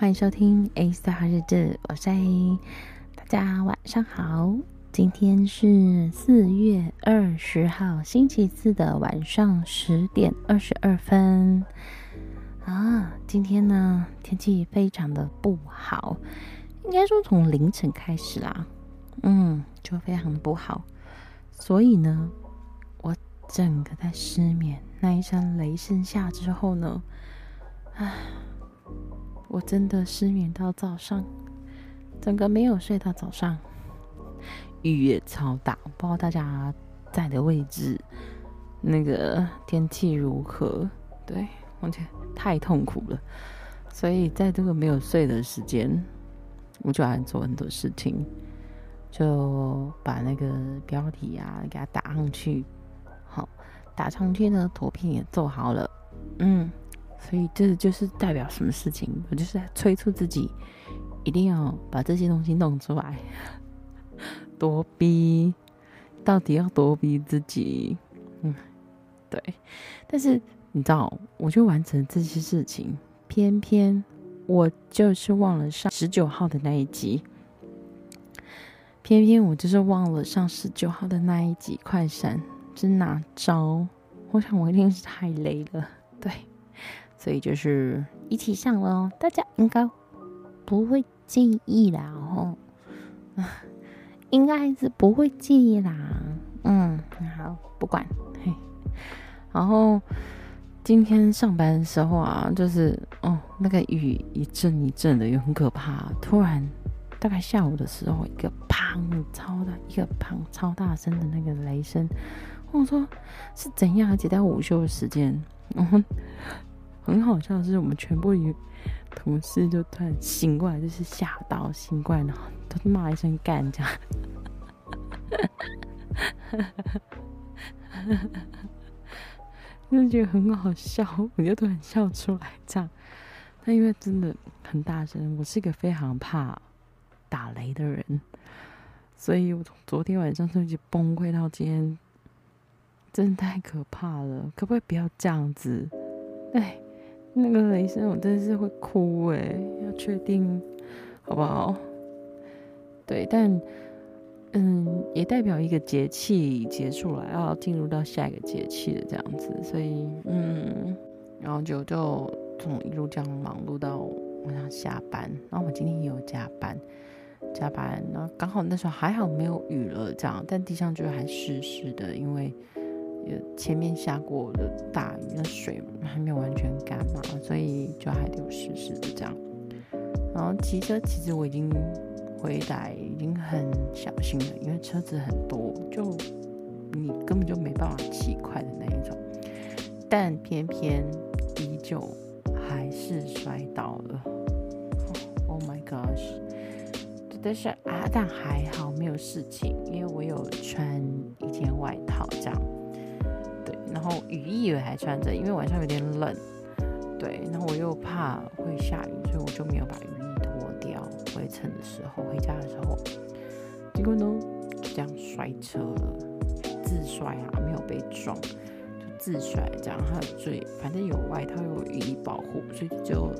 欢迎收听 A 大日志，我是 A，大家晚上好。今天是四月二十号星期四的晚上十点二十二分啊。今天呢，天气非常的不好，应该说从凌晨开始啦，嗯，就非常的不好。所以呢，我整个在失眠。那一声雷声下之后呢，唉，我真的失眠到早上，整个没有睡到早上。雨也超大，不知道大家在的位置那个天气如何？对，完全太痛苦了。所以在这个没有睡的时间，我就爱做很多事情，就把那个标题啊给它打上去。好，打上去呢，图片也做好了。嗯，所以这就是代表什么事情？我就是在催促自己，一定要把这些东西弄出来。多逼，到底要多逼自己？嗯，对。但是你知道，我就完成这些事情，偏偏我就是忘了上十九号的那一集。偏偏我就是忘了上十九号的那一集，快闪是哪招？我想我一定是太累了，对。所以就是一起上了，大家应该不会介意啦，哦。应该是不会介意啦，嗯，好，不管，嘿。然后今天上班的时候啊，就是哦，那个雨一阵一阵的，又很可怕。突然，大概下午的时候，一个砰，超大，一个砰，超大声的那个雷声。我说是怎样？而且在午休的时间，然 后很好笑的是，我们全部与同事就突然醒过来，就是吓到醒过来，然后都骂一声干这样。就觉得很好笑，我就突然笑出来。这样，但因为真的很大声，我是一个非常怕打雷的人，所以我昨天晚上就一直崩溃到今天，真的太可怕了。可不可以不要这样子？哎，那个雷声我真的是会哭哎，要确定好不好？对，但。嗯，也代表一个节气结束了，要进入到下一个节气的这样子，所以嗯，然后就就从一路这样忙碌到晚上下班，然后我今天也有加班，加班，然后刚好那时候还好没有雨了这样，但地上就还湿湿的，因为前面下过的大雨，那水还没有完全干嘛，所以就还得有湿湿的这样，然后骑车其实我已经。回来已经很小心了，因为车子很多，就你根本就没办法骑快的那一种。但偏偏依旧还是摔倒了。Oh my gosh！但是啊，但还好没有事情，因为我有雨衣也还穿着，因为晚上有点冷。对，然后我又怕会下雨，所以我就没有把雨衣脱掉。回程的时候，回家的时候，结果呢就这样摔车了，自摔啊，没有被撞，就自摔这样。还有最反正有外套有雨衣保护，所以就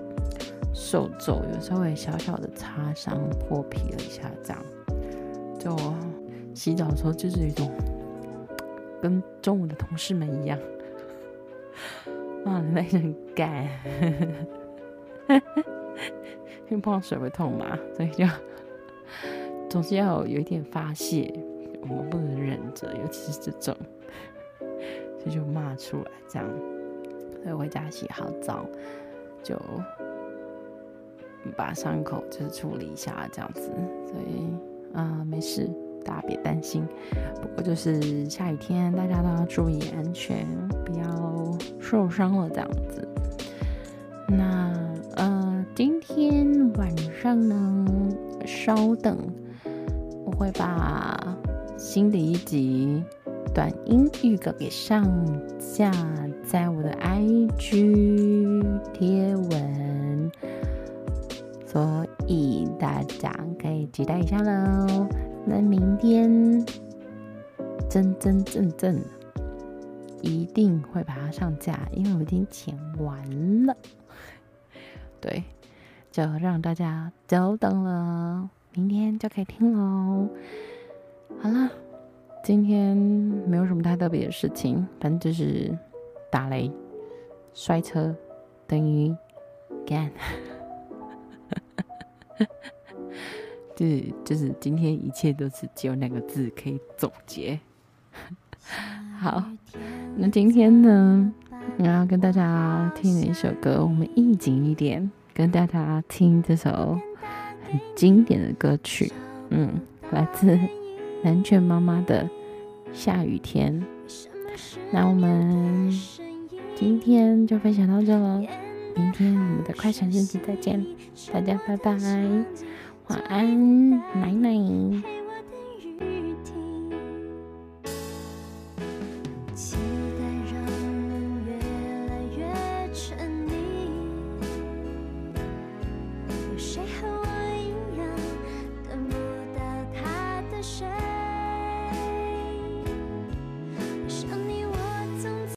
手肘有稍微小小的擦伤，破皮了一下这样。就洗澡的时候就是一种跟中午的同事们一样，哇，那很干。因为碰到水会痛嘛，所以就总是要有一点发泄，我们不能忍着，尤其是这种，所以就骂出来这样。所以回家洗好澡，就把伤口就是处理一下这样子。所以啊、没事，大家别担心。不过就是下雨天，大家都要注意安全，不要受伤了这样子。那呃，今天晚上呢，稍等，我会把新的一集短音预告给上架在我的 IG 贴文，所以大家可以期待一下喽。那明天真真正正一定会把它上架，因为我已经剪完了。对，就让大家久等了，明天就可以听喽。好了，今天没有什么太特别的事情，反正就是打雷、摔车等于干，就是就是今天一切都是只有两个字可以总结。好，那今天呢，我要跟大家听的一首歌，我们应景一点，跟大家听这首很经典的歌曲，嗯，来自南拳妈妈的《下雨天》。那我们今天就分享到这了，明天我们的快闪日记再见，大家拜拜，晚安，奶奶。